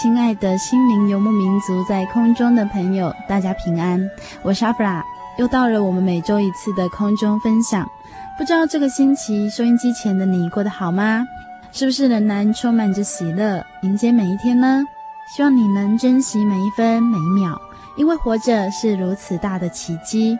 亲爱的心灵游牧民族，在空中的朋友，大家平安，我是阿弗拉，又到了我们每周一次的空中分享。不知道这个星期收音机前的你过得好吗？是不是仍然充满着喜乐，迎接每一天呢？希望你能珍惜每一分每一秒，因为活着是如此大的奇迹。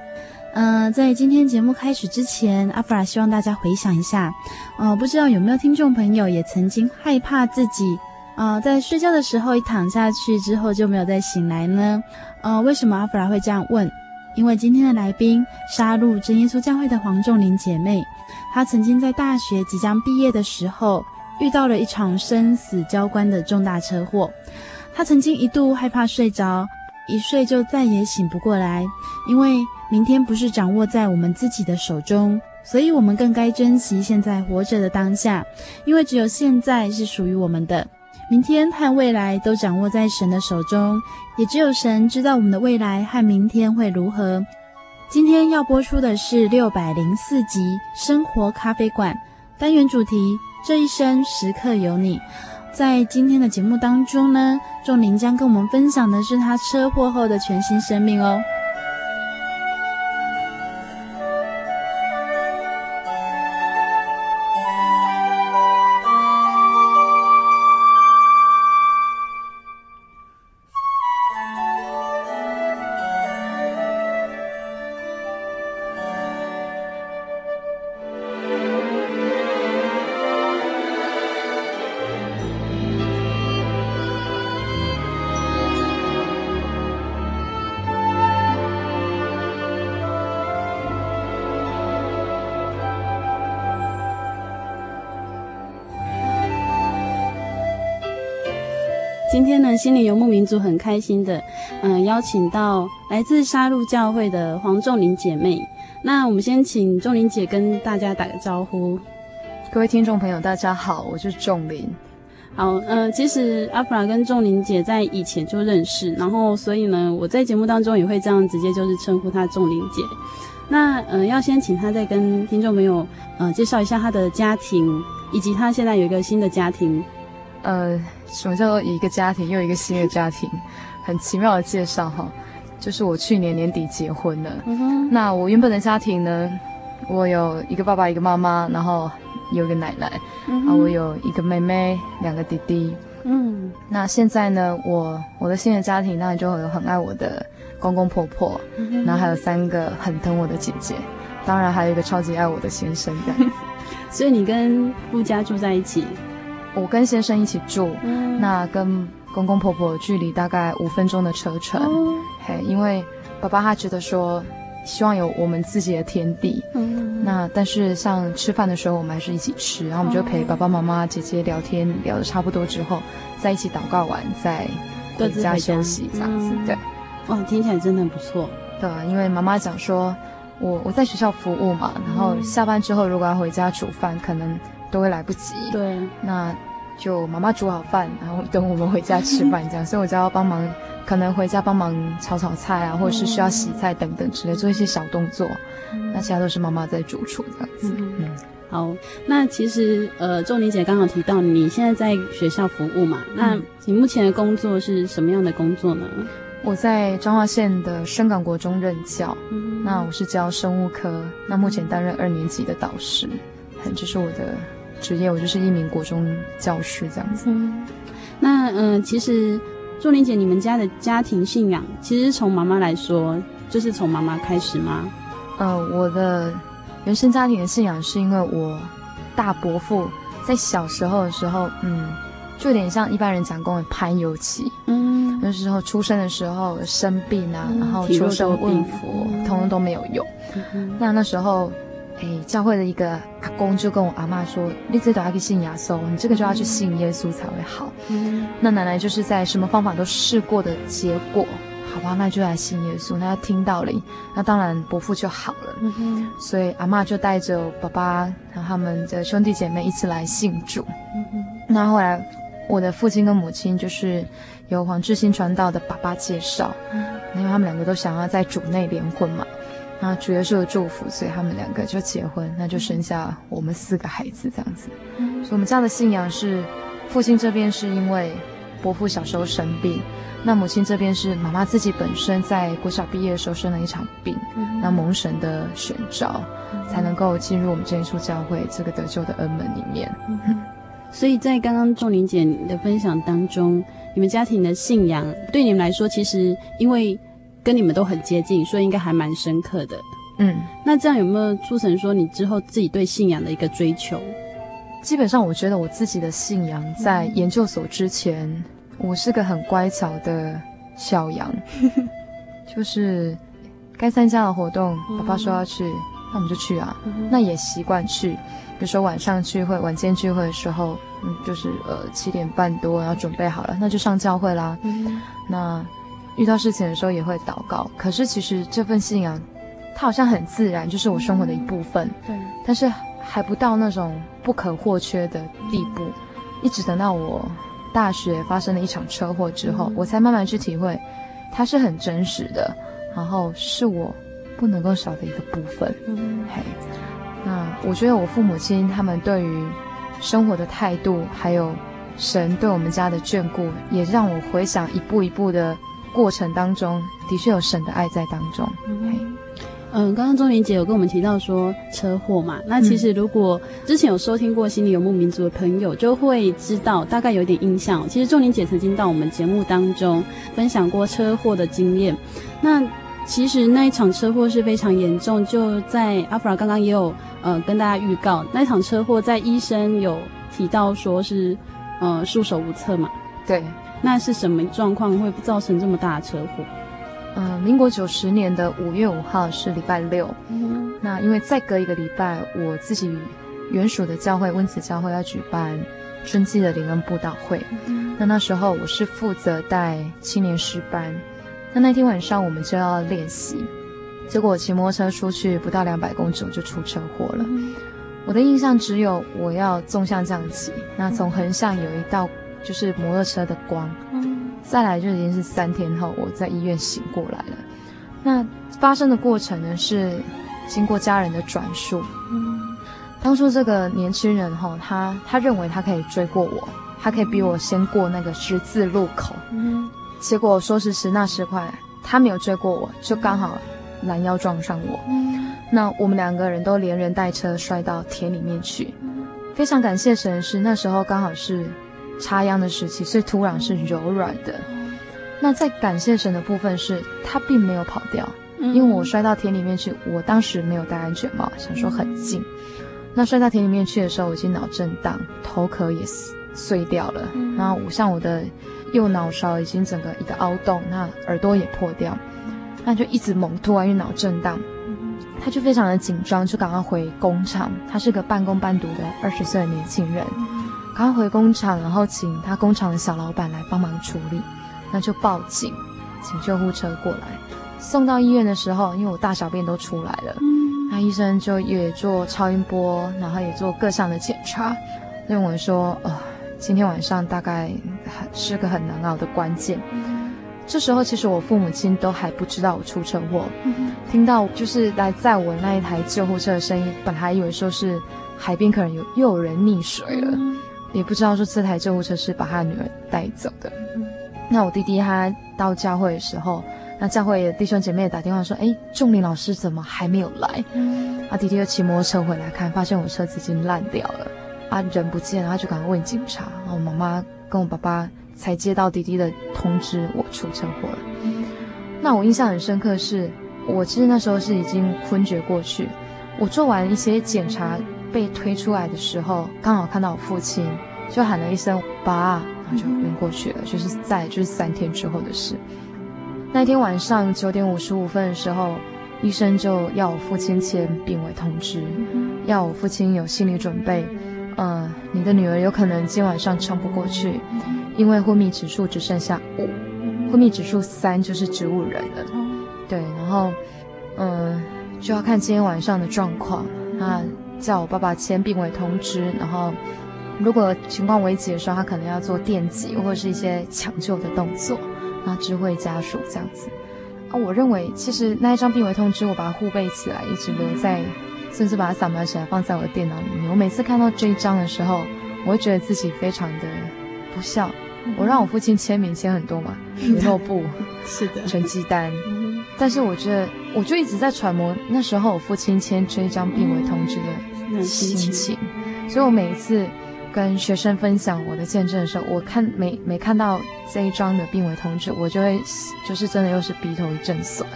嗯、呃，在今天节目开始之前，阿弗拉希望大家回想一下，哦、呃，不知道有没有听众朋友也曾经害怕自己。啊、呃，在睡觉的时候一躺下去之后就没有再醒来呢？呃，为什么阿弗拉会这样问？因为今天的来宾沙鹿真耶稣教会的黄仲玲姐妹，她曾经在大学即将毕业的时候遇到了一场生死交关的重大车祸，她曾经一度害怕睡着，一睡就再也醒不过来。因为明天不是掌握在我们自己的手中，所以我们更该珍惜现在活着的当下，因为只有现在是属于我们的。明天和未来都掌握在神的手中，也只有神知道我们的未来和明天会如何。今天要播出的是六百零四集《生活咖啡馆》单元主题：这一生时刻有你。在今天的节目当中呢，仲林将跟我们分享的是他车祸后的全新生命哦。心灵游牧民族很开心的，嗯、呃，邀请到来自沙鹿教会的黄仲玲姐妹。那我们先请仲玲姐跟大家打个招呼。各位听众朋友，大家好，我是仲玲。好，嗯、呃，其实阿弗拉跟仲玲姐在以前就认识，然后所以呢，我在节目当中也会这样直接就是称呼她仲玲姐。那嗯、呃，要先请她再跟听众朋友呃介绍一下她的家庭，以及她现在有一个新的家庭。呃，什么叫做一个家庭又一个新的家庭？很奇妙的介绍哈，就是我去年年底结婚了。那我原本的家庭呢，我有一个爸爸，一个妈妈，然后有一个奶奶，嗯哼。啊，我有一个妹妹，两个弟弟。嗯。那现在呢，我我的新的家庭当然就有很爱我的公公婆婆，嗯。然后还有三个很疼我的姐姐，当然还有一个超级爱我的先生这样子。所以你跟夫家住在一起？我跟先生一起住，嗯、那跟公公婆婆距离大概五分钟的车程。哦、嘿，因为爸爸他觉得说，希望有我们自己的天地。嗯，那但是像吃饭的时候，我们还是一起吃，然后我们就陪爸爸妈妈、姐姐聊天，聊的差不多之后，在一起祷告完，再回家休息这样子。嗯、对，哇，听起来真的很不错。对，因为妈妈讲说，我我在学校服务嘛，然后下班之后如果要回家煮饭，可能。都会来不及。对，那就妈妈煮好饭，然后等我们回家吃饭这样，所以我就要帮忙，可能回家帮忙炒炒菜啊，或者是需要洗菜等等之类，做一些小动作。那其他都是妈妈在主厨这样子。嗯，好，那其实呃，仲宁姐刚好提到你现在在学校服务嘛，那你目前的工作是什么样的工作呢？我在彰化县的深港国中任教，嗯、那我是教生物科，那目前担任二年级的导师，这、就是我的职业，我就是一名国中教师这样子。嗯、那嗯、呃，其实祝玲姐，你们家的家庭信仰，其实从妈妈来说，就是从妈妈开始吗？嗯、呃，我的原生家庭的信仰是因为我大伯父在小时候的时候，嗯。就有点像一般人讲过的攀油期，嗯，那时候出生的时候生病啊，嗯、然后求神问佛，通通都没有用。嗯、那那时候，哎，教会的一个阿公就跟我阿嬷说：“你这都要去信耶稣，你这个就要去信耶稣才会好。嗯”那奶奶就是在什么方法都试过的结果，好吧，那就来信耶稣。那听到了，那当然伯父就好了。嗯、所以阿嬷就带着爸爸和他们的兄弟姐妹一起来信主。嗯、那后来。我的父亲跟母亲就是由黄志新传道的爸爸介绍，嗯，因为他们两个都想要在主内联婚嘛，那主耶稣的祝福，所以他们两个就结婚，那就生下我们四个孩子这样子。嗯，所以我们家的信仰是，父亲这边是因为伯父小时候生病，那母亲这边是妈妈自己本身在国小毕业的时候生了一场病，嗯，那蒙神的选召，嗯，才能够进入我们真耶稣教会这个得救的恩门里面。嗯 所以在刚刚仲玲姐的分享当中，你们家庭的信仰对你们来说，其实因为跟你们都很接近，所以应该还蛮深刻的。嗯，那这样有没有促成说你之后自己对信仰的一个追求？基本上，我觉得我自己的信仰在研究所之前，嗯、我是个很乖巧的小羊，就是该参加的活动，爸爸说要去，嗯、那我们就去啊，嗯、那也习惯去。比如说晚上聚会、晚间聚会的时候，嗯，就是呃七点半多然后准备好了，那就上教会啦。嗯，那遇到事情的时候也会祷告。可是其实这份信仰，它好像很自然，就是我生活的一部分。对。但是还不到那种不可或缺的地步。一直等到我大学发生了一场车祸之后，我才慢慢去体会，它是很真实的，然后是我不能够少的一个部分。嗯，嘿。那我觉得我父母亲他们对于生活的态度，还有神对我们家的眷顾，也让我回想一步一步的过程当中，的确有神的爱在当中。嗯，嗯，刚刚仲宁姐有跟我们提到说车祸嘛，那其实如果之前有收听过《心里游牧民族》的朋友，就会知道大概有点印象。其实仲宁姐曾经到我们节目当中分享过车祸的经验。那其实那一场车祸是非常严重，就在阿弗拉刚刚也有呃跟大家预告，那一场车祸在医生有提到说是呃束手无策嘛。对，那是什么状况会造成这么大的车祸？嗯、呃，民国九十年的五月五号是礼拜六。嗯，那因为再隔一个礼拜，我自己原属的教会温子教会要举办春季的灵恩布道会。嗯，那那时候我是负责带青年诗班。那那天晚上我们就要练习，结果我骑摩托车出去不到两百公尺我就出车祸了。嗯、我的印象只有我要纵向这样骑，那从横向有一道就是摩托车的光。嗯、再来就已经是三天后我在医院醒过来了。那发生的过程呢是经过家人的转述。嗯、当初这个年轻人哈，他他认为他可以追过我，他可以比我先过那个十字路口。嗯结果说时迟那时快，他没有追过我，就刚好拦腰撞上我。嗯，那我们两个人都连人带车摔到田里面去。嗯，非常感谢神是那时候刚好是插秧的时期，所以土壤是柔软的。嗯，那在感谢神的部分是，他并没有跑掉，因为我摔到田里面去，我当时没有戴安全帽，想说很近。那摔到田里面去的时候，我已经脑震荡，头壳也碎掉了。然后我像我的。右脑勺已经整个一个凹洞，那耳朵也破掉，那就一直猛吐，因为脑震荡，他就非常的紧张，就赶快回工厂。他是个半工半读的二十岁的年轻人，赶快回工厂，然后请他工厂的小老板来帮忙处理，那就报警，请救护车过来。送到医院的时候，因为我大小便都出来了，那医生就也做超音波，然后也做各项的检查，认为说，呃。今天晚上大概是个很难熬的关键。这时候其实我父母亲都还不知道我出车祸，听到就是来载我那一台救护车的声音，本来以为说是海边可能有又有人溺水了，也不知道说这台救护车是把他女儿带走的。那我弟弟他到教会的时候，那教会的弟兄姐妹也打电话说：“哎，仲林老师怎么还没有来？”啊，弟弟又骑摩托车回来看，发现我车子已经烂掉了，啊，人不见了，他就赶快问警察。然后我妈妈跟我爸爸。才接到弟弟的通知，我出车祸了。那我印象很深刻是，是我其实那时候是已经昏厥过去。我做完一些检查被推出来的时候，刚好看到我父亲，就喊了一声“爸”，然后就晕过去了。就是在就是三天之后的事。那天晚上九点五十五分的时候，医生就要我父亲签病危通知，要我父亲有心理准备。嗯、呃，你的女儿有可能今晚上撑不过去。因为昏迷指数只剩下五，昏迷指数三就是植物人了。对，然后，嗯，就要看今天晚上的状况。那叫我爸爸签病危通知，然后如果情况危急的时候，他可能要做电击或者是一些抢救的动作，那知会家属这样子。啊，我认为其实那一张病危通知，我把它护备起来，一直留在，甚至把它扫描起来放在我的电脑里面。我每次看到这一张的时候，我会觉得自己非常的不孝。我让我父亲签名签很多嘛，联络簿，是的，成绩单。但是我觉得，我就一直在揣摩那时候我父亲签这一张病危通知的心情。所以我每一次跟学生分享我的见证的时候，我看每每看到这一张的病危通知，我就会就是真的又是鼻头一阵酸，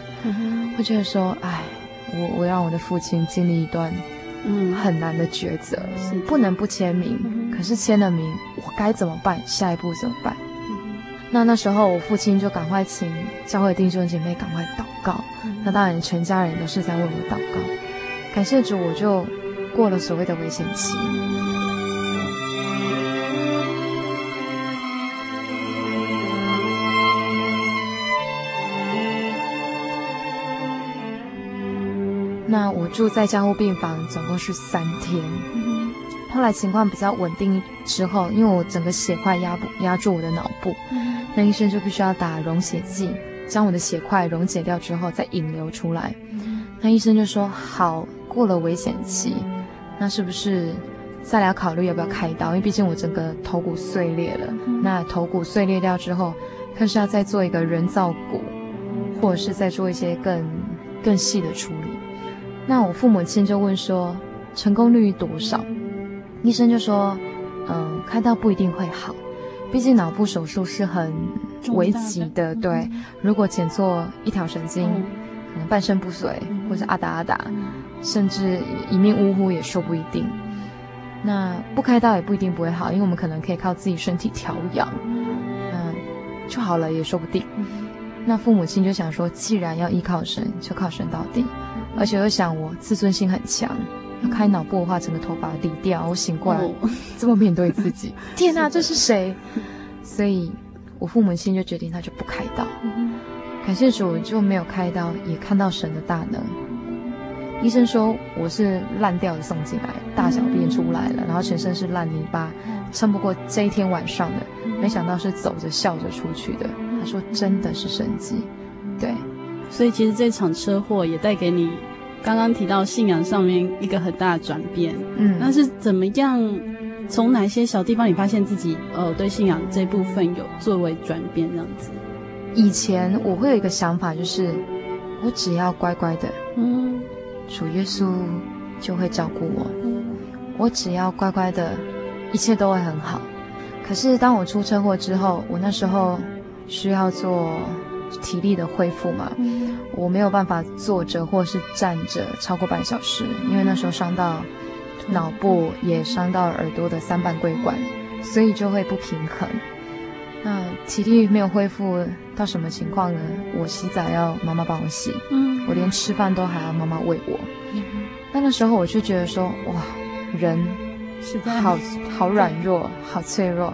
会觉得说，哎，我我让我的父亲经历一段。嗯，很难的抉择，是不能不签名。嗯、可是签了名，我该怎么办？下一步怎么办？嗯、那那时候，我父亲就赶快请教会弟兄姐妹赶快祷告。嗯、那当然，全家人都是在为我祷告。感谢主，我就过了所谓的危险期。那我住在加护病房，总共是三天。后来情况比较稳定之后，因为我整个血块压不压住我的脑部，那医生就必须要打溶血剂，将我的血块溶解掉之后再引流出来。那医生就说：“好，过了危险期，那是不是再来考虑要不要开刀？因为毕竟我整个头骨碎裂了。那头骨碎裂掉之后，看是要再做一个人造骨，或者是再做一些更更细的处理。”那我父母亲就问说，成功率多少？医生就说，嗯，开刀不一定会好，毕竟脑部手术是很危急的。对，如果剪错一条神经，可能半身不遂，或者阿达阿达，甚至一命呜呼也说不一定。那不开刀也不一定不会好，因为我们可能可以靠自己身体调养，嗯，就好了也说不定。那父母亲就想说，既然要依靠神，就靠神到底。而且又想我自尊心很强，要开脑部的话，整个头发理掉。我醒过来，这么面对自己，天哪，这是谁？所以，我父母亲就决定他就不开刀。感谢主，就没有开刀，也看到神的大能。医生说我是烂掉的送进来，大小便出来了，然后全身是烂泥巴，撑不过这一天晚上的。没想到是走着笑着出去的。他说真的是神迹，对。所以其实这场车祸也带给你刚刚提到信仰上面一个很大的转变。嗯，那是怎么样？从哪些小地方你发现自己呃对信仰这部分有作为转变这样子？以前我会有一个想法，就是我只要乖乖的，嗯，主耶稣就会照顾我。嗯，我只要乖乖的，一切都会很好。可是当我出车祸之后，我那时候需要做。体力的恢复嘛，我没有办法坐着或是站着超过半小时，因为那时候伤到脑部，也伤到耳朵的三半规管，所以就会不平衡。那体力没有恢复到什么情况呢？我洗澡要妈妈帮我洗，嗯，我连吃饭都还要妈妈喂我。那个时候我就觉得说，哇，人实在好好软弱，好脆弱。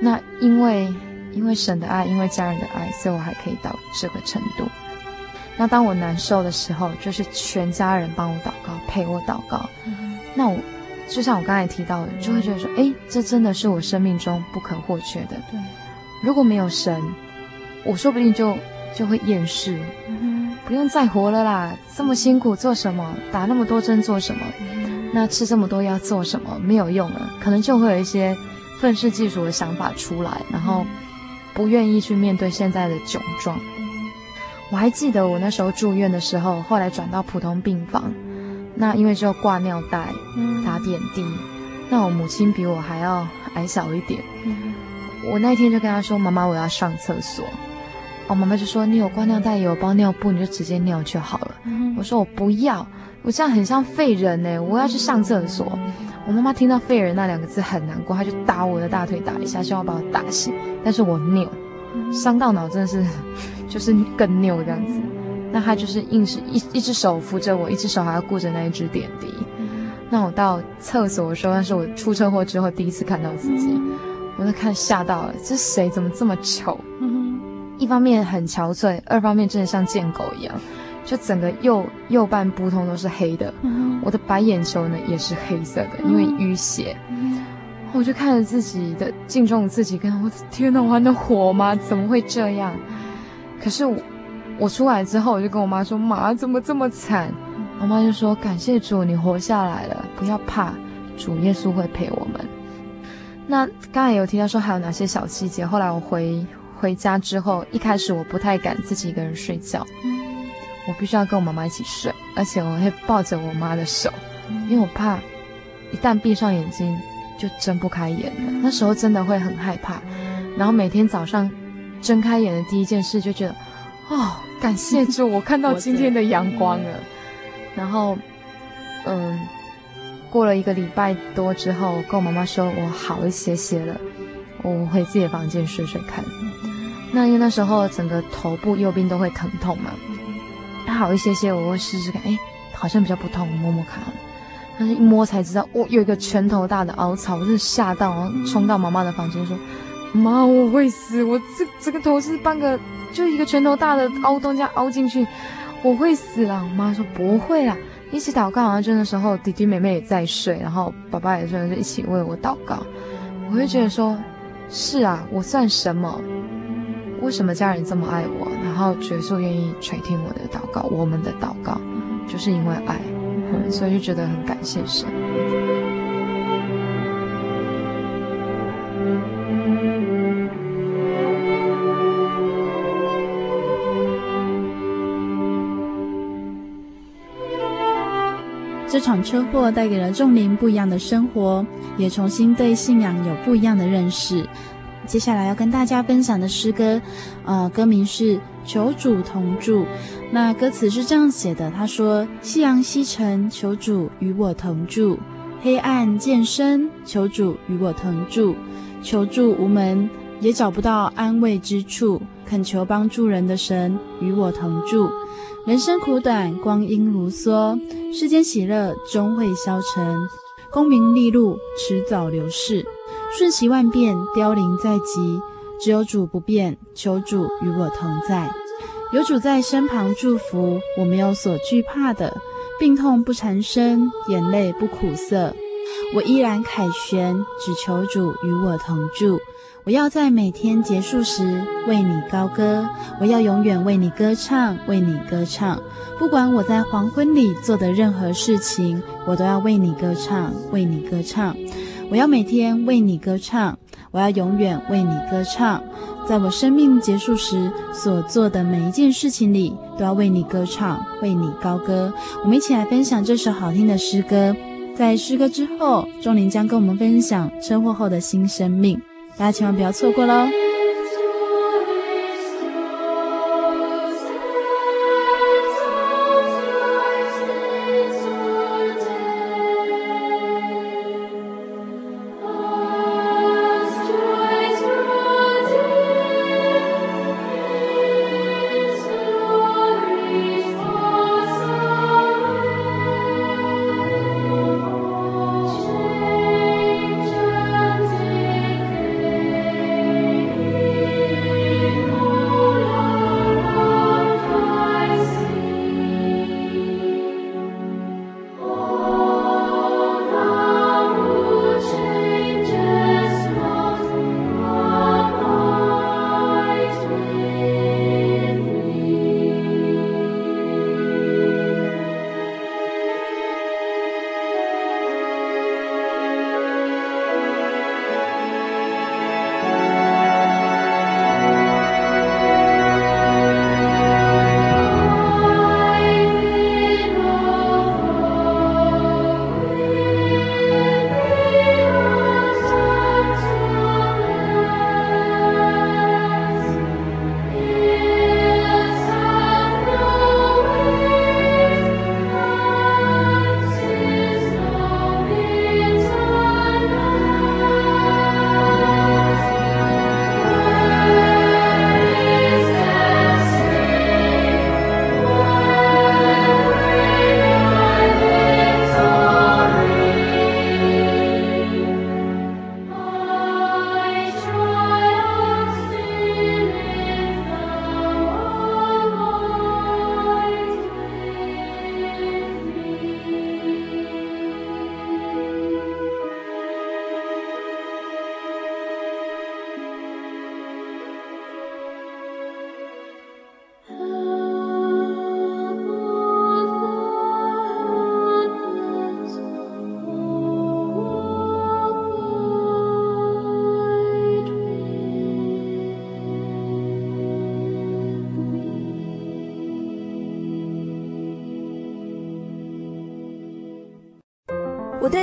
那因为。因为神的爱，因为家人的爱，所以我还可以到这个程度。那当我难受的时候，就是全家人帮我祷告，陪我祷告。嗯、那我就像我刚才提到的，就会觉得说，哎，这真的是我生命中不可或缺的。对，如果没有神，我说不定就就会厌世，嗯，不用再活了啦，这么辛苦做什么？打那么多针做什么？那吃这么多药做什么？没有用了，可能就会有一些愤世嫉俗的想法出来，然后不愿意去面对现在的窘状。我还记得我那时候住院的时候，后来转到普通病房，那因为就挂尿袋、打点滴，那我母亲比我还要矮小一点。我那天就跟他说：“妈妈，我要上厕所。”我，妈妈就说：“你有挂尿袋，有包尿布，你就直接尿就好了。”我说：“我不要。”我这样很像废人呢，我要去上厕所。我妈妈听到“废人”那两个字很难过，她就打我的大腿打一下，希望把我打醒。但是我扭，伤到脑真的是，就是更扭这样子。那她就是硬是一一只手扶着我，一只手还要顾着那一只点滴。那我到厕所的时候，那是我出车祸之后第一次看到自己，我都看吓到了，这谁怎么这么丑？一方面很憔悴，二方面真的像贱狗一样。就整个右右半部通都是黑的，嗯，我的白眼球呢也是黑色的，因为淤血，嗯。我就看着自己的镜中的自己，跟我的天哪，我还能活吗？怎么会这样？可是我我出来之后，我就跟我妈说：“妈，怎么这么惨？”我妈就说：“感谢主，你活下来了，不要怕，主耶稣会陪我们。”那刚才有提到说还有哪些小细节？后来我回回家之后，一开始我不太敢自己一个人睡觉。我必须要跟我妈妈一起睡，而且我会抱着我妈的手，因为我怕一旦闭上眼睛就睁不开眼了。那时候真的会很害怕，然后每天早上睁开眼的第一件事就觉得，哦，感谢主，我看到今天的阳光了。然后，嗯，过了一个礼拜多之后，跟我妈妈说我好一些些了，我回自己的房间睡睡看。那因为那时候整个头部右边都会疼痛嘛。还好一些些，我会试试看，哎，好像比较不痛，我摸摸看，但是一摸才知道，哦，有一个拳头大的凹槽，我真的吓到，然后冲到妈妈的房间说：“妈，我会死，我这这个头是半个，就一个拳头大的凹洞这样凹进去，我会死了。”我妈说：“不会啦，一起祷告。”然后就那时候弟弟妹妹也在睡，然后爸爸也睡，就一起为我祷告。我会觉得说：“是啊，我算什么？”为什么家人这么爱我？然后角色愿意垂听我的祷告，我们的祷告，就是因为爱，所以就觉得很感谢神。这场车祸带给了仲灵不一样的生活，也重新对信仰有不一样的认识。接下来要跟大家分享的诗歌，呃，歌名是《求主同住》。那歌词是这样写的：他说，夕阳西沉，求主与我同住；黑暗渐深，求主与我同住。求助无门，也找不到安慰之处，恳求帮助人的神与我同住。人生苦短，光阴如梭，世间喜乐终会消沉，功名利禄迟早流逝。瞬息万变，凋零在即，只有主不变。求主与我同在，有主在身旁祝福，我没有所惧怕的。病痛不缠身，眼泪不苦涩，我依然凯旋，只求主与我同住。我要在每天结束时为你高歌，我要永远为你歌唱，为你歌唱。不管我在黄昏里做的任何事情，我都要为你歌唱，为你歌唱。我要每天为你歌唱，我要永远为你歌唱，在我生命结束时所做的每一件事情里，都要为你歌唱，为你高歌。我们一起来分享这首好听的诗歌。在诗歌之后，钟灵将跟我们分享车祸后的新生命，大家千万不要错过喽。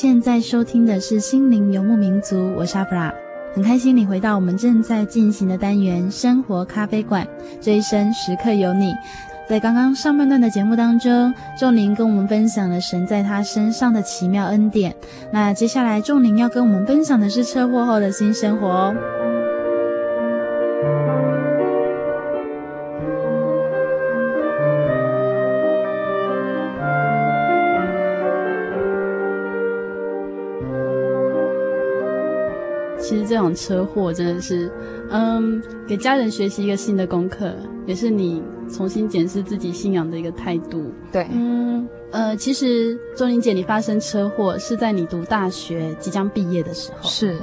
现在收听的是《心灵游牧民族》，我是阿弗拉，很开心你回到我们正在进行的单元“生活咖啡馆”，这一生时刻有你。在刚刚上半段的节目当中，仲林跟我们分享了神在他身上的奇妙恩典。那接下来，仲林要跟我们分享的是车祸后的新生活哦。其实这场车祸真的是，嗯，给家人学习一个新的功课，也是你重新检视自己信仰的一个态度。对，嗯，呃，其实仲玲姐，你发生车祸是在你读大学即将毕业的时候。是，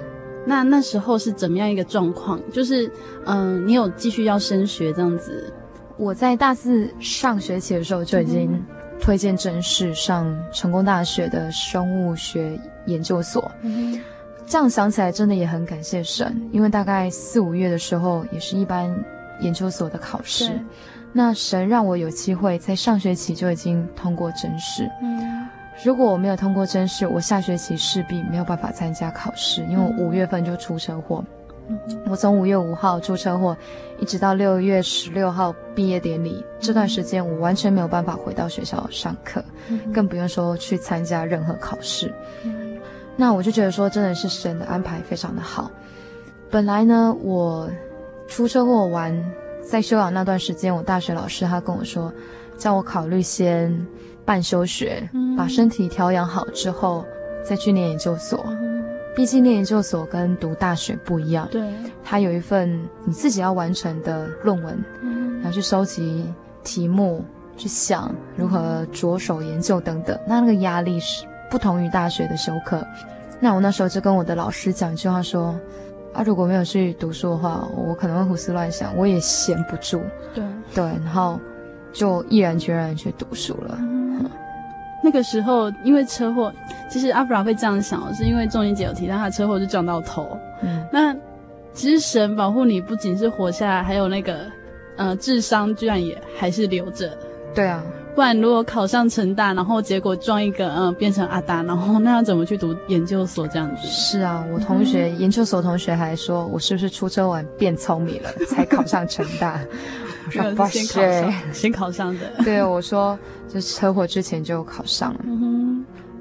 那那时候是怎么样一个状况？就是，嗯、呃，你有继续要升学这样子？我在大四上学期的时候就已经推荐正式上成功大学的生物学研究所。嗯、这样想起来，真的也很感谢神，因为大概四五月的时候，也是一般研究所的考试。那神让我有机会在上学期就已经通过甄试。嗯，如果我没有通过甄试，我下学期势必没有办法参加考试，因为我五月份就出车祸。嗯，我从五月五号出车祸，一直到六月十六号毕业典礼，这段时间我完全没有办法回到学校上课，更不用说去参加任何考试。那我就觉得说，真的是神的安排非常的好。本来呢，我出车祸完。在休养那段时间，我大学老师他跟我说，叫我考虑先办休学，嗯、把身体调养好之后再去念研究所。嗯、毕竟念研究所跟读大学不一样，对，他有一份你自己要完成的论文，嗯、然后去收集题目，去想如何着手研究等等。那那个压力是不同于大学的修课。那我那时候就跟我的老师讲一句话说。啊，如果没有去读书的话，我可能会胡思乱想，我也闲不住。对对，然后就毅然决然去读书了。嗯、那个时候因为车祸，其实阿弗拉会这样想，是因为仲宁姐有提到她车祸就撞到头。嗯，那其实神保护你不仅是活下来，还有那个呃智商居然也还是留着。对啊。不然，如果考上成大，然后结果撞一个，嗯、呃，变成阿达，然后那要怎么去读研究所这样子？是啊，我同学、嗯、研究所同学还说我是不是出车祸变聪明了才考上成大？我说不是，先考上，先考上的。对，我说就车祸之前就考上了。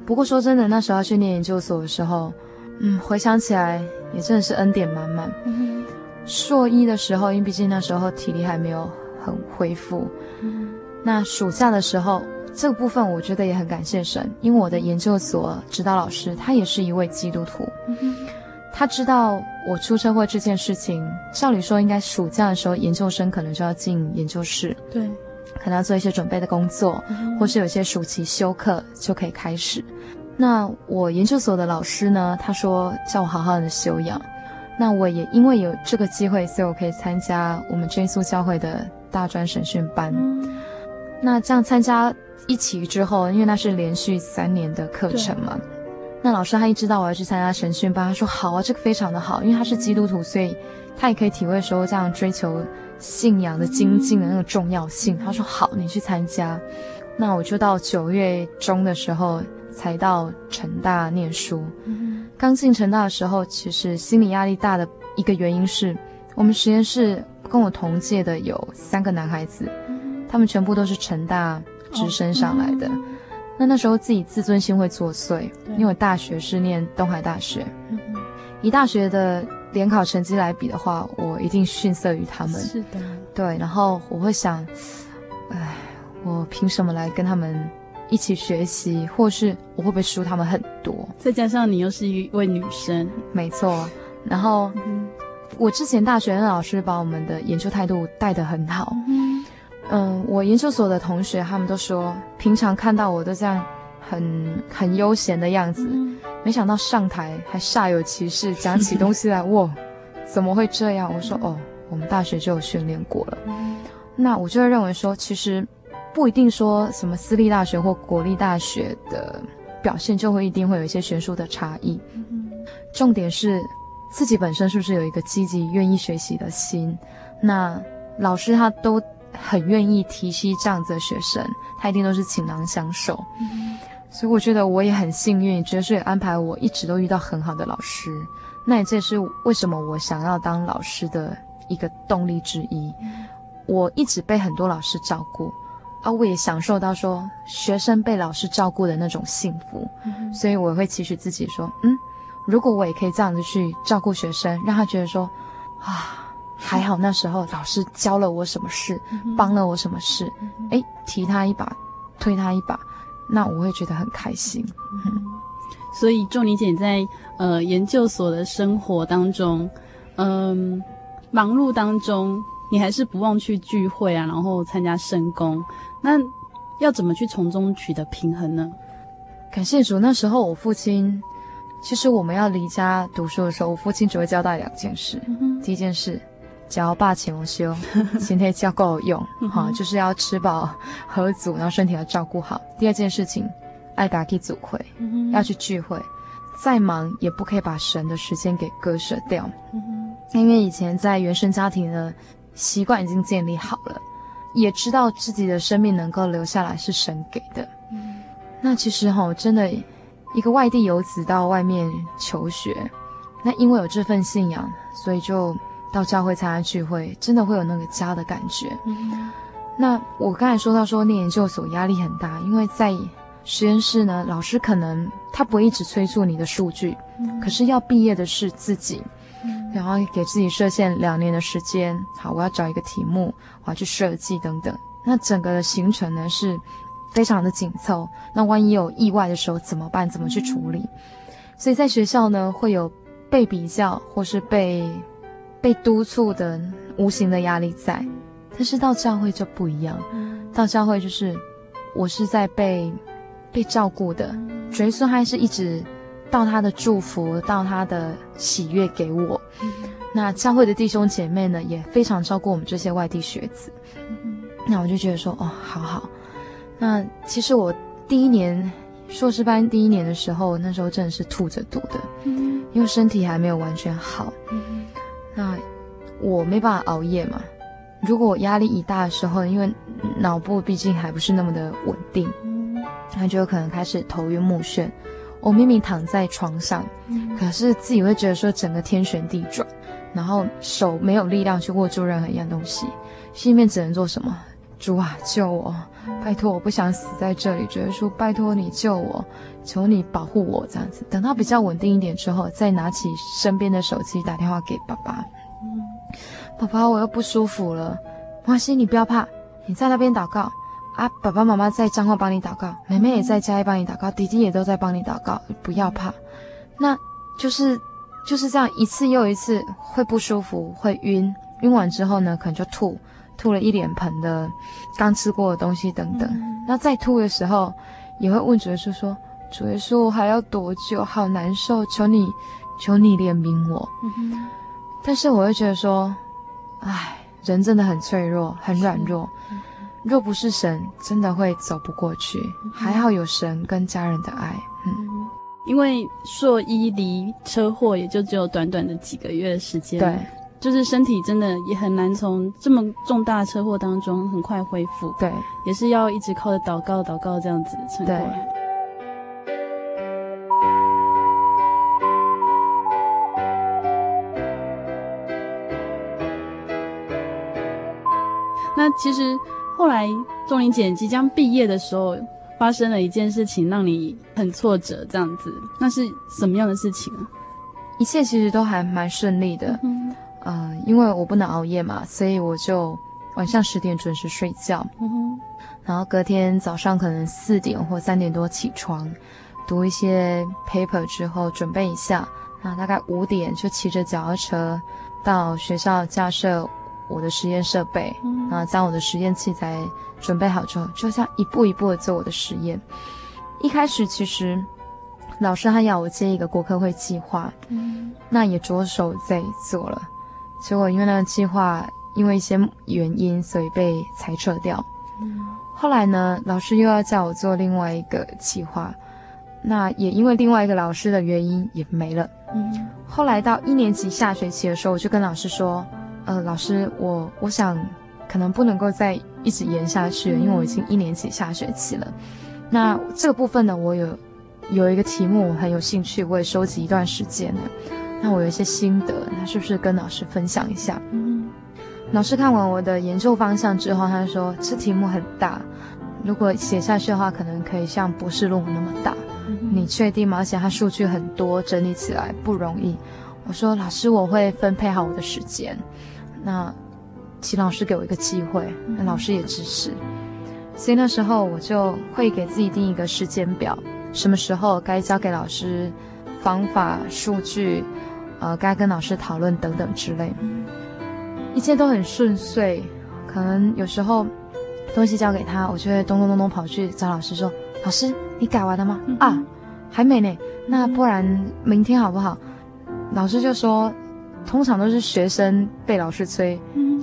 不过说真的，那时候要去念研究所的时候，嗯，回想起来也真的是恩典满满。硕一的时候，因为毕竟那时候体力还没有很恢复。嗯。那暑假的时候，这个部分我觉得也很感谢神，因为我的研究所指导老师他也是一位基督徒，嗯、他知道我出车祸这件事情，照理说应该暑假的时候研究生可能就要进研究室，对，可能要做一些准备的工作，嗯、或是有些暑期休课就可以开始。那我研究所的老师呢，他说叫我好好的休养。那我也因为有这个机会，所以我可以参加我们真耶稣教会的大专审讯班。嗯那这样参加一期之后，因为那是连续三年的课程嘛，那老师他一知道我要去参加神训班，他说好啊，这个非常的好，因为他是基督徒，所以他也可以体会说这样追求信仰的精进的那个重要性。他说好，你去参加。那我就到九月中的时候才到成大念书。刚进成大的时候，其实心理压力大的一个原因是我们实验室跟我同届的有三个男孩子。他们全部都是成大直升上来的，哦嗯、那那时候自己自尊心会作祟，因为大学是念东海大学，嗯、以大学的联考成绩来比的话，我一定逊色于他们。是的，对，然后我会想，哎，我凭什么来跟他们一起学习？或是我会不会输他们很多？再加上你又是一位女生，没错。然后、嗯、我之前大学的老师把我们的研究态度带得很好。嗯嗯，我研究所的同学他们都说，平常看到我都这样很很悠闲的样子，嗯、没想到上台还煞有其事讲起东西来，哇，怎么会这样？我说哦，我们大学就有训练过了。嗯、那我就会认为说，其实不一定说什么私立大学或国立大学的表现就会一定会有一些悬殊的差异。嗯、重点是自己本身是不是有一个积极愿意学习的心？那老师他都。很愿意提携这样子的学生，他一定都是倾囊相授。嗯、所以我觉得我也很幸运，爵士也安排我一直都遇到很好的老师。那也这也是为什么我想要当老师的一个动力之一。嗯、我一直被很多老师照顾，而我也享受到说学生被老师照顾的那种幸福。嗯、所以我会期许自己说，嗯，如果我也可以这样子去照顾学生，让他觉得说，啊。还好那时候老师教了我什么事，帮了我什么事，哎，提他一把，推他一把，那我会觉得很开心。嗯，所以仲宁姐在呃研究所的生活当中，嗯，忙碌当中，你还是不忘去聚会啊，然后参加圣工，那要怎么去从中取得平衡呢？感谢主，那时候我父亲其实我们要离家读书的时候，我父亲只会交代两件事。嗯、第一件事，交霸钱我修，身体要够用，哈、嗯，就是要吃饱喝足，然后身体要照顾好。第二件事情，爱打去组会，嗯、要去聚会，再忙也不可以把神的时间给割舍掉。嗯、因为以前在原生家庭的习惯已经建立好了，也知道自己的生命能够留下来是神给的。嗯、那其实哈，真的。一个外地游子到外面求学，那因为有这份信仰，所以就到教会参加聚会，真的会有那个家的感觉。嗯、那我刚才说到说念研究所压力很大，因为在实验室呢，老师可能他不会一直催促你的数据，嗯、可是要毕业的是自己，嗯、然后给自己设限两年的时间。好，我要找一个题目，我要去设计等等。那整个的行程呢是。非常的紧凑，那万一有意外的时候怎么办？怎么去处理？所以在学校呢，会有被比较或是被被督促的无形的压力在。但是到教会就不一样，到教会就是我是在被被照顾的，主耶稣还是一直到他的祝福，到他的喜悦给我。那教会的弟兄姐妹呢，也非常照顾我们这些外地学子。那我就觉得说，哦，好好。那其实我第一年硕士班第一年的时候，那时候真的是吐着读的，嗯，因为身体还没有完全好。嗯，那我没办法熬夜嘛。如果我压力一大的时候，因为脑部毕竟还不是那么的稳定，嗯，那就有可能开始头晕目眩。我明明躺在床上，嗯，可是自己会觉得说整个天旋地转，然后手没有力量去握住任何一样东西，心里面只能做什么？主啊，救我！拜托，我不想死在这里。主耶稣，拜托你救我，求你保护我，这样子。等到比较稳定一点之后，再拿起身边的手机打电话给爸爸。嗯，爸爸，我又不舒服了。没关系，你不要怕，你在那边祷告啊。爸爸妈妈在帐后帮你祷告，妹妹也在家里帮你祷告，弟弟也都在帮你祷告，不要怕。那就是就是这样，一次又一次会不舒服，会晕，晕完之后呢，可能就吐。吐了一脸盆的刚吃过的东西等等，那再吐的时候，也会问主耶稣说：“主耶稣，我还要多久？好难受，求你，求你怜悯我。”但是我会觉得说：“唉，人真的很脆弱，很软弱。若不是神，真的会走不过去。还好有神跟家人的爱。”嗯，因为硕一离车祸也就只有短短的几个月的时间。对。就是身体真的也很难从这么重大的车祸当中很快恢复，对，也是要一直靠着祷告、祷告这样子撑过来。对。那其实后来仲灵姐即将毕业的时候，发生了一件事情让你很挫折，这样子，那是什么样的事情啊？一切其实都还蛮顺利的。嗯嗯、呃，因为我不能熬夜嘛，所以我就晚上十点准时睡觉。然后隔天早上可能四点或三点多起床，读一些 paper 之后准备一下，那大概五点就骑着脚踏车到学校架设我的实验设备，嗯、然后将我的实验器材准备好之后，就像一步一步的做我的实验。一开始其实老师还要我接一个国科会计划，嗯，那也着手在做了。结果因为那个计划因为一些原因，所以被裁撤掉。嗯，后来呢，老师又要叫我做另外一个计划，那也因为另外一个老师的原因也没了。嗯，后来到一年级下学期的时候，我就跟老师说：“呃，老师，我我想可能不能够再一直延下去了，因为我已经一年级下学期了。那这个部分呢，我有有一个题目我很有兴趣，我也收集一段时间了。”那我有一些心得，那是不是跟老师分享一下？嗯，老师看完我的研究方向之后，他说这题目很大，如果写下去的话，可能可以像博士论文那么大。嗯，你确定吗？而且他数据很多，整理起来不容易。我说老师，我会分配好我的时间。那请老师给我一个机会，那老师也支持。所以那时候我就会给自己定一个时间表，什么时候该交给老师方法、数据。呃，该跟老师讨论等等之类，一切都很顺遂。可能有时候东西交给他，我就会咚咚咚咚跑去找老师说：“老师，你改完了吗？”啊，还没呢。那不然明天好不好？老师就说，通常都是学生被老师催，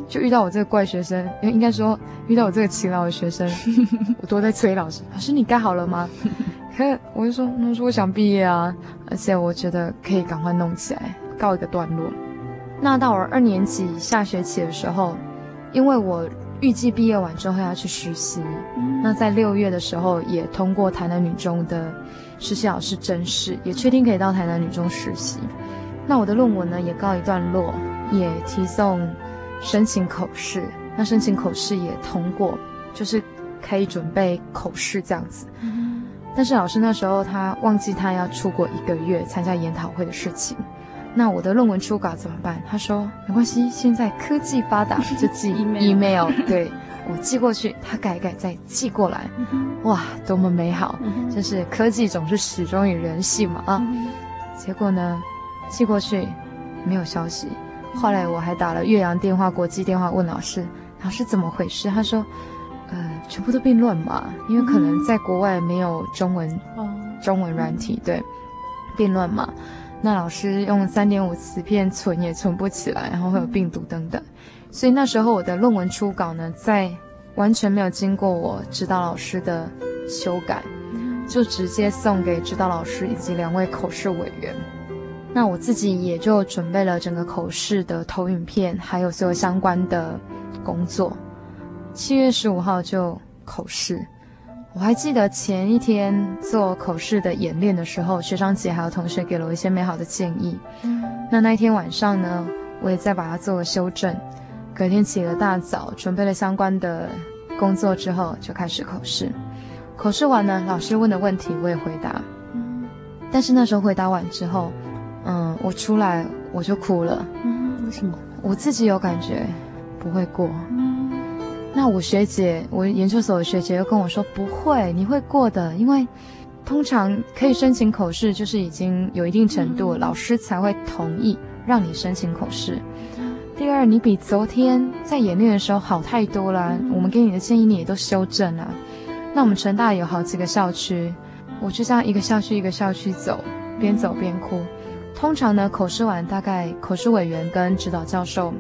就遇到我这个怪学生，应该说遇到我这个勤劳的学生，我都在催老师。老师，你改好了吗？可我就说，我说我想毕业啊，而且我觉得可以赶快弄起来，告一个段落。那到我二年级下学期的时候，因为我预计毕业完之后要去实习，那在六月的时候也通过台南女中的实习老师甄试，也确定可以到台南女中实习。那我的论文呢也告一段落，也提送申请口试，那申请口试也通过，就是可以准备口试这样子。但是老师那时候他忘记他要出国一个月参加研讨会的事情，那我的论文初稿怎么办？他说没关系，现在科技发达，就寄 email，对，我寄过去，他改一改再寄过来，哇，多么美好！就是科技总是始终与人性嘛啊！结果呢，寄过去没有消息，后来我还打了岳阳电话、国际电话问老师，老师怎么回事？他说。呃，全部都变乱码，因为可能在国外没有中文，嗯、中文软体，对，变乱码。那老师用三点五磁片存也存不起来，然后会有病毒等等。所以那时候我的论文初稿呢，在完全没有经过我指导老师的修改，就直接送给指导老师以及两位口试委员。那我自己也就准备了整个口试的投影片，还有所有相关的工作。七月十五号就口试，我还记得前一天做口试的演练的时候，学长姐还有同学给了我一些美好的建议。那那一天晚上呢，我也在把它做了修正。隔天起了大早，准备了相关的工作之后，就开始口试。口试完呢，老师问的问题我也回答。但是那时候回答完之后，嗯，我出来我就哭了。为什么？我自己有感觉不会过。那我学姐，我研究所的学姐又跟我说，不会，你会过的，因为通常可以申请口试，就是已经有一定程度，老师才会同意让你申请口试。第二，你比昨天在演练的时候好太多了，我们给你的建议你也都修正了。那我们成大有好几个校区，我就这样一个校区一个校区走，边走边哭。通常呢，口试完大概口试委员跟指导教授。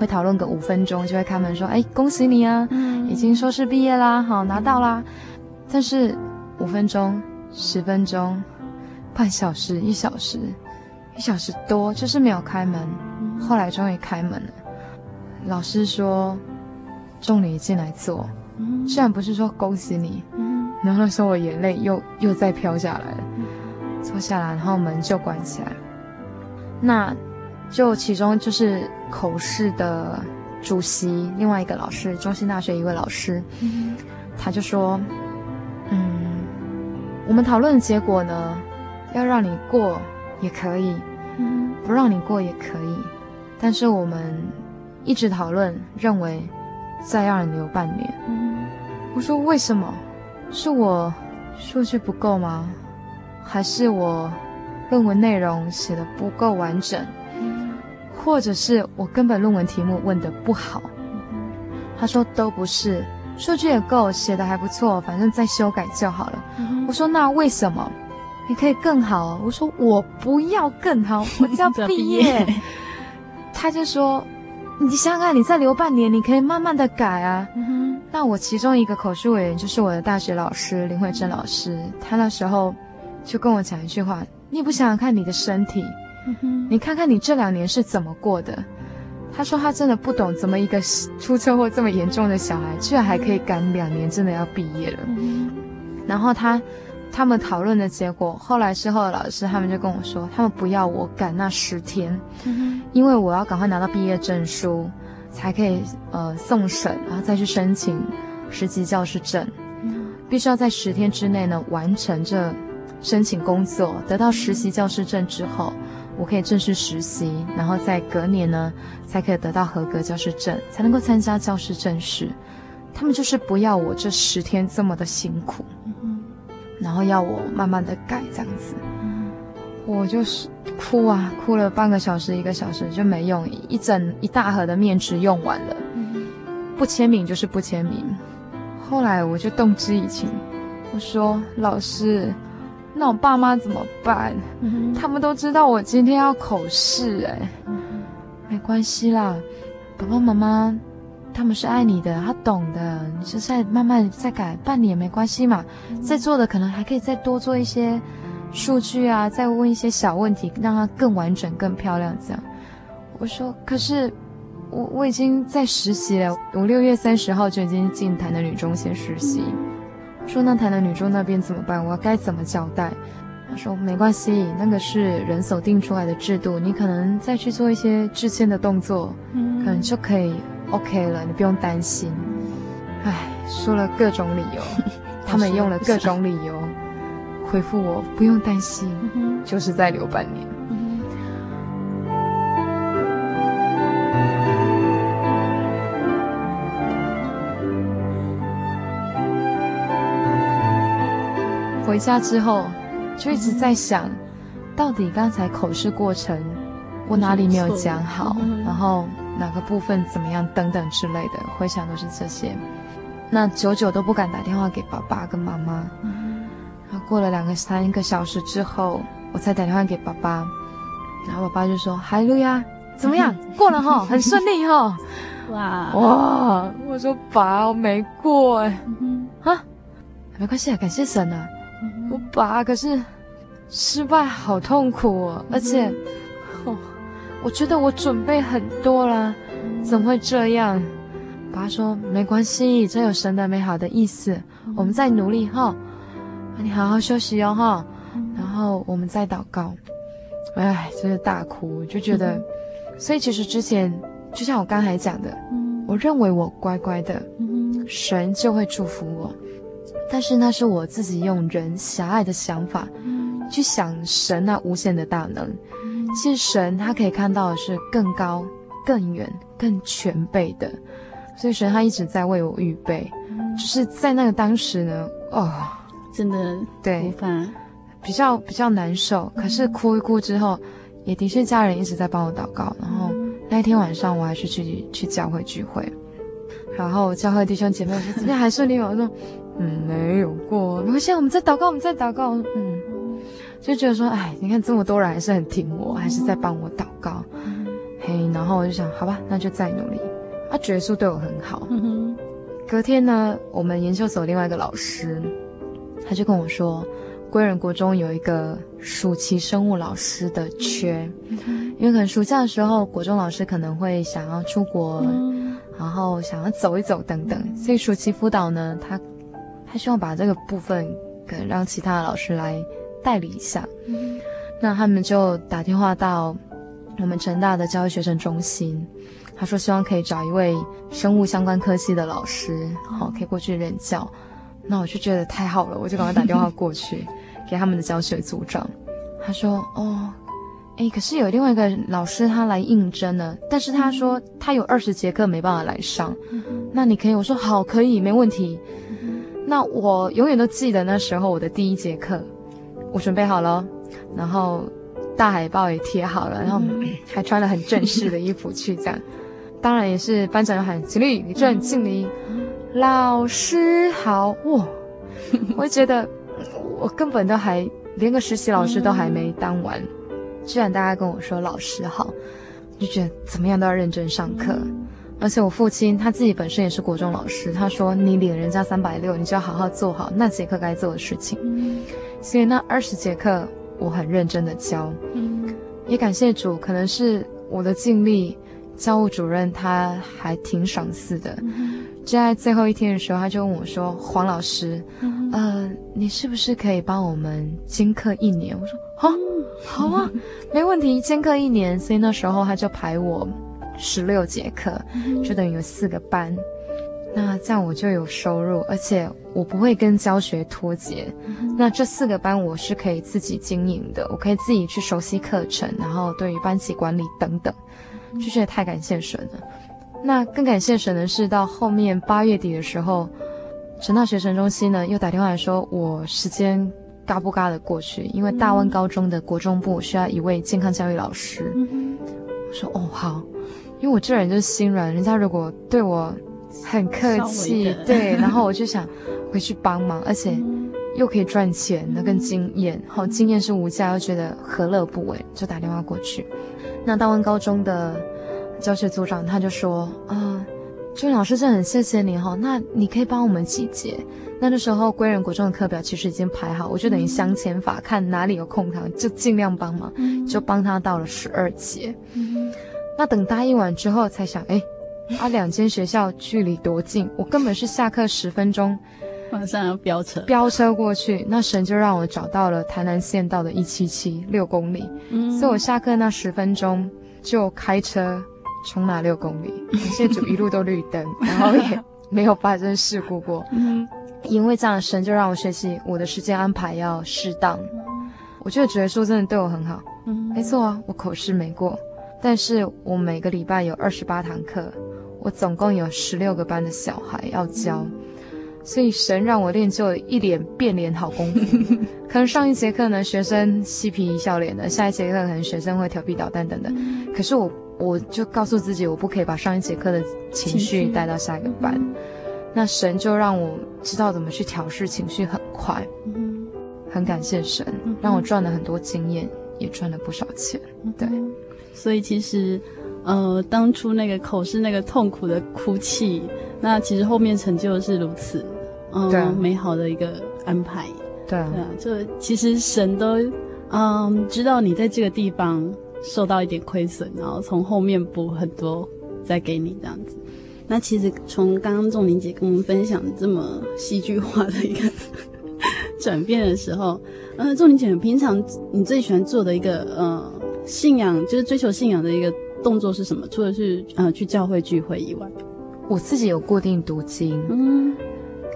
会讨论个五分钟，就会开门说：“哎，恭喜你啊，已经硕士毕业啦，好拿到啦。”但是五分钟、十分钟、半小时、一小时、一小时多，就是没有开门。后来终于开门了，老师说：“重你进来坐。”虽然不是说恭喜你，然后那时候我眼泪又又再飘下来了。坐下来，然后门就关起来。那。就其中就是口试的主席，另外一个老师，中心大学一位老师，嗯、他就说：“嗯，我们讨论的结果呢，要让你过也可以，嗯、不让你过也可以，但是我们一直讨论，认为再让你留半年。嗯”我说：“为什么？是我数据不够吗？还是我论文内容写的不够完整？”或者是我根本论文题目问的不好，他说都不是，数据也够，写的还不错，反正再修改就好了。我说那为什么？你可以更好。我说我不要更好，我就要毕业。他就说，你想想看，你再留半年，你可以慢慢的改啊。那我其中一个口述委员就是我的大学老师林慧珍老师，他那时候就跟我讲一句话：你不想想看你的身体。你看看你这两年是怎么过的？他说他真的不懂，怎么一个出车祸这么严重的小孩，居然还可以赶两年，真的要毕业了。然后他他们讨论的结果，后来之后的老师他们就跟我说，他们不要我赶那十天，因为我要赶快拿到毕业证书，才可以呃送审，然后再去申请实习教师证，必须要在十天之内呢完成这申请工作，得到实习教师证之后。我可以正式实习，然后在隔年呢，才可以得到合格教师证，才能够参加教师正式。他们就是不要我这十天这么的辛苦，然后要我慢慢的改这样子。我就是哭啊，哭了半个小时一个小时就没用，一整一大盒的面纸用完了，不签名就是不签名。后来我就动之以情，我说老师。那我爸妈怎么办？嗯、他们都知道我今天要口试，哎，没关系啦，爸爸妈妈他们是爱你的，他懂的，你就再慢慢再改，半年也没关系嘛。在做的可能还可以再多做一些数据啊，再问一些小问题，让它更完整、更漂亮。这样，我说，可是我我已经在实习了，我六月三十号就已经进台南女中先实习。说那台南女中那边怎么办？我该怎么交代？他说没关系，那个是人手定出来的制度，你可能再去做一些致歉的动作，嗯，可能就可以 OK 了，你不用担心。唉，说了各种理由，他们用了各种理由回复我，不用担心，就是再留半年。回家之后，就一直在想，到底刚才口试过程我哪里没有讲好，然后哪个部分怎么样等等之类的，回想都是这些。那久久都不敢打电话给爸爸跟妈妈。然后过了两个三个小时之后，我才打电话给爸爸，然后爸爸就说：“哈利路亚，怎么样？过了哈，很顺利哈。”哇哇！我说爸，我没过哎，啊，没关系啊，感谢神啊。我拔可是失败好痛苦哦，而且，哦，我觉得我准备很多了，怎么会这样？爸说没关系，这有神的美好的意思，我们再努力哈，你好好休息哦哈，然后我们再祷告。哎，真是大哭，就觉得，所以其实之前就像我刚才讲的，我认为我乖乖的，神就会祝福我。但是那是我自己用人狭隘的想法去想神那无限的大能。其实神他可以看到的是更高、更远、更全备的，所以神他一直在为我预备。就是在那个当时呢，哦，真的对，比较比较难受。可是哭一哭之后，也的确家人一直在帮我祷告。然后那一天晚上我还是去去教会聚会，然后教会弟兄姐妹说今天还顺利吗？我说。嗯，没有过，没关系，我们在祷告，我们在祷告。嗯，就觉得说，哎，你看这么多人还是很挺我，还是在帮我祷告。嘿，然后我就想，好吧，那就再努力。啊，觉叔对我很好。嗯。隔天呢，我们研究所另外一个老师，他就跟我说，归仁国中有一个暑期生物老师的缺，因为可能暑假的时候，国中老师可能会想要出国，然后想要走一走等等，所以暑期辅导呢，他。他希望把这个部分可能让其他的老师来代理一下，嗯、那他们就打电话到我们成大的教育学生中心，他说希望可以找一位生物相关科系的老师，好、哦、可以过去任教。那我就觉得太好了，我就赶快打电话过去给他们的教学组长。他说：“哦，诶，可是有另外一个老师他来应征了，但是他说他有二十节课没办法来上，嗯、那你可以？”我说：“好，可以，没问题。”那我永远都记得那时候我的第一节课，我准备好了，然后大海报也贴好了，然后 还穿了很正式的衣服去，这样，当然也是班长要喊起立，你正敬礼，老师好，哇，我觉得我根本都还连个实习老师都还没当完，居然大家跟我说老师好，就觉得怎么样都要认真上课。而且我父亲他自己本身也是国中老师，他说你领人家三百六，你就要好好做好那节课该做的事情。嗯、所以那二十节课我很认真的教，嗯、也感谢主，可能是我的尽力，教务主任他还挺赏识的。嗯、就在最后一天的时候，他就问我说：“黄老师，嗯、呃，你是不是可以帮我们兼课一年？”我说：“好，好啊，没问题，兼课一年。”所以那时候他就排我。十六节课，就等于有四个班，那这样我就有收入，而且我不会跟教学脱节。那这四个班我是可以自己经营的，我可以自己去熟悉课程，然后对于班级管理等等，就觉得太感谢神了。那更感谢神的是，到后面八月底的时候，成大学生中心呢又打电话来说，我时间嘎不嘎的过去，因为大湾高中的国中部需要一位健康教育老师。我说哦好。因为我这人就是心软，人家如果对我很客气，对，然后我就想回去帮忙，而且又可以赚钱，那跟经验，好，经验是无价，又觉得何乐不为，就打电话过去。那大湾高中的教学组长他就说：“啊、呃，朱老师，真的很谢谢你哈，那你可以帮我们几节？那那时候归仁国中的课表其实已经排好，我就等于镶嵌法，看哪里有空堂就尽量帮忙，就帮他到了十二节。那等答应完之后，才想，哎，啊，两间学校距离多近，我根本是下课十分钟。”马上要飙车，飙车过去，那神就让我找到了台南县道的一七七六公里，嗯，所以我下课那十分钟就开车冲那六公里，感谢主一路都绿灯，然后也没有发生事故过。嗯，因为这样，神就让我学习我的时间安排要适当。我觉得主耶稣真的对我很好。嗯，没错啊，我口试没过，但是我每个礼拜有二十八堂课，我总共有十六个班的小孩要教。嗯所以神让我练就了一脸变脸好功夫，可能上一节课呢，学生嬉皮笑脸的；下一节课可能学生会调皮捣蛋等等。可是我我就告诉自己，我不可以把上一节课的情绪带到下一个班。那神就让我知道怎么去调试情绪，很快。很感谢神，让我赚了很多经验，也赚了不少钱。对，所以其实。呃，当初那个口是那个痛苦的哭泣，那其实后面成就是如此，嗯，对美好的一个安排。对啊，对啊，就其实神都嗯知道你在这个地方受到一点亏损，然后从后面补很多再给你这样子。那其实从刚刚仲宁姐跟我们分享这么戏剧化的一个 转变的时候，呃，仲宁姐平常你最喜欢做的一个呃信仰，就是追求信仰的一个。动作是什么？除了是呃去教会聚会以外，我自己有固定读经，嗯，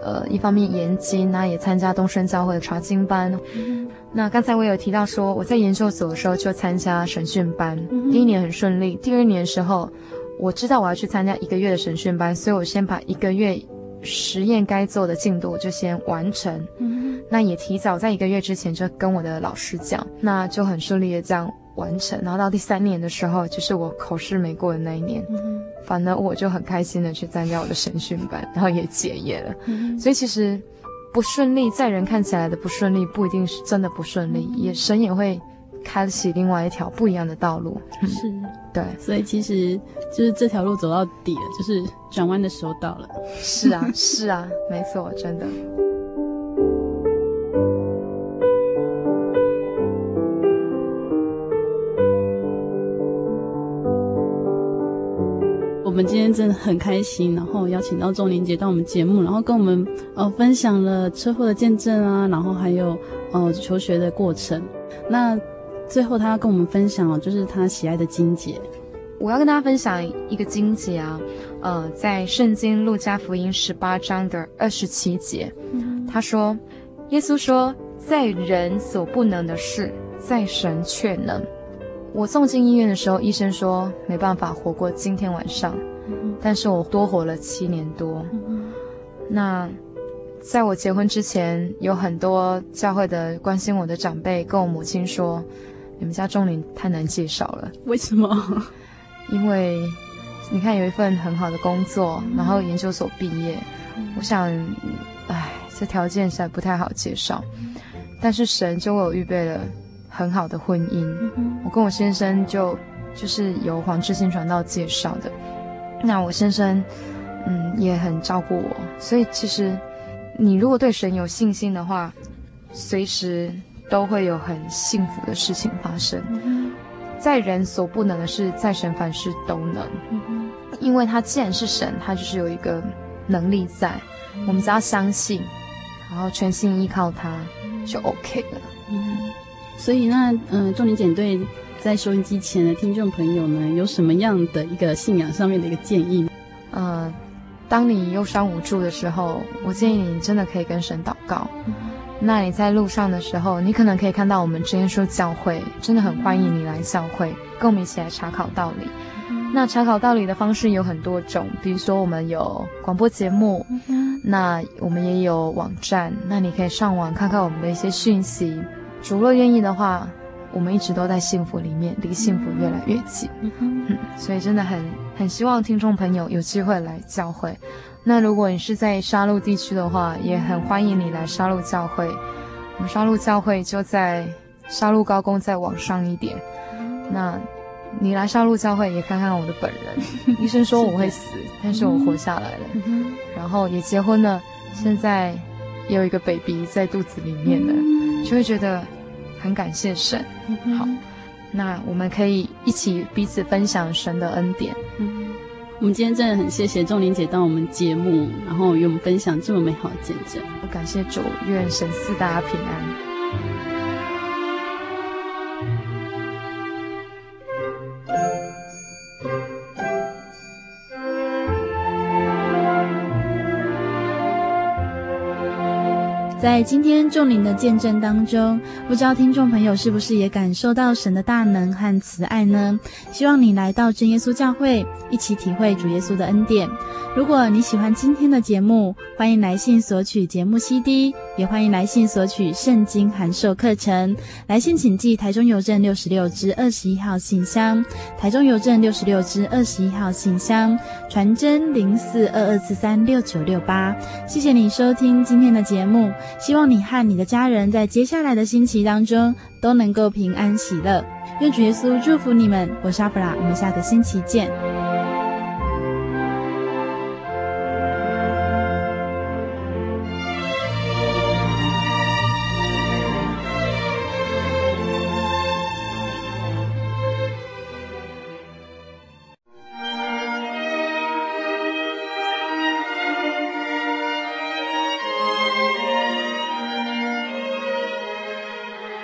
呃，一方面研经，那也参加东升教会的查经班。嗯、那刚才我有提到说，我在研究所的时候就参加审讯班，嗯、第一年很顺利，第二年的时候我知道我要去参加一个月的审讯班，所以我先把一个月实验该做的进度就先完成。嗯，那也提早在一个月之前就跟我的老师讲，那就很顺利的这样。完成，然后到第三年的时候，就是我口试没过的那一年，嗯、反正我就很开心的去参加我的神训班，然后也结业了。嗯、所以其实不顺利，在人看起来的不顺利，不一定是真的不顺利，嗯、也神也会开启另外一条不一样的道路。是，对，所以其实就是这条路走到底了，就是转弯的时候到了。是啊，是啊，没错，真的。们今天真的很开心，然后邀请到仲玲姐到我们节目，然后跟我们呃分享了车祸的见证啊，然后还有呃求学的过程。那最后他要跟我们分享哦，就是他喜爱的金姐。我要跟大家分享一个经节啊，呃，在圣经路加福音十八章的二十七节，嗯、他说：“耶稣说，在人所不能的事，在神却能。”我送进医院的时候，医生说没办法活过今天晚上，但是我多活了七年多。那在我结婚之前，有很多教会的关心我的长辈跟我母亲说：“你们家钟林太难介绍了。”为什么？因为你看有一份很好的工作，然后研究所毕业，我想，哎，这条件实在不太好介绍。但是神就为我预备了。很好的婚姻，我跟我先生就就是由黄志新传道介绍的。那我先生，嗯，也很照顾我。所以其实，你如果对神有信心的话，随时都会有很幸福的事情发生。在人所不能的事，在神凡事都能。因为他既然是神，他就是有一个能力在。我们只要相信，然后全心依靠他，就 OK 了。所以那，嗯、呃，仲宁姐对在收音机前的听众朋友呢，有什么样的一个信仰上面的一个建议？呃，当你忧伤无助的时候，我建议你真的可以跟神祷告。嗯、那你在路上的时候，你可能可以看到我们真耶稣教会，真的很欢迎你来教会，跟我们一起来查考道理。嗯、那查考道理的方式有很多种，比如说我们有广播节目，嗯、那我们也有网站，那你可以上网看看我们的一些讯息。主若愿意的话，我们一直都在幸福里面，离幸福越来越近。嗯，所以真的很很希望听众朋友有机会来教会，那如果你是在沙鹿地区的话，也很欢迎你来沙鹿教会。我们沙鹿教会就在沙鹿高工再往上一点。那你来沙鹿教会也看看我的本人。医生说我会死，但是我活下来了。然后也结婚了，现在也有一个 baby 在肚子里面了，就会觉得很感谢神。好，那我们可以一起彼此分享神的恩典。我们今天真的很谢谢仲玲姐到我们节目，然后与我们分享这么美好的见证。我感谢主，愿神赐大家平安。在今天众灵的见证当中，不知道听众朋友是不是也感受到神的大能和慈爱呢？希望你来到真耶稣教会，一起体会主耶稣的恩典。如果你喜欢今天的节目，欢迎来信索取节目 CD，也欢迎来信索取圣经函授课程。来信请寄台中邮政六十六支二十一号信箱，台中邮政六十六支二十一号信箱，传真零四二二四三六九六八。谢谢你收听今天的节目。希望你和你的家人在接下来的星期当中都能够平安喜乐。愿主耶稣祝福你们。我是阿布拉，我们下个星期见。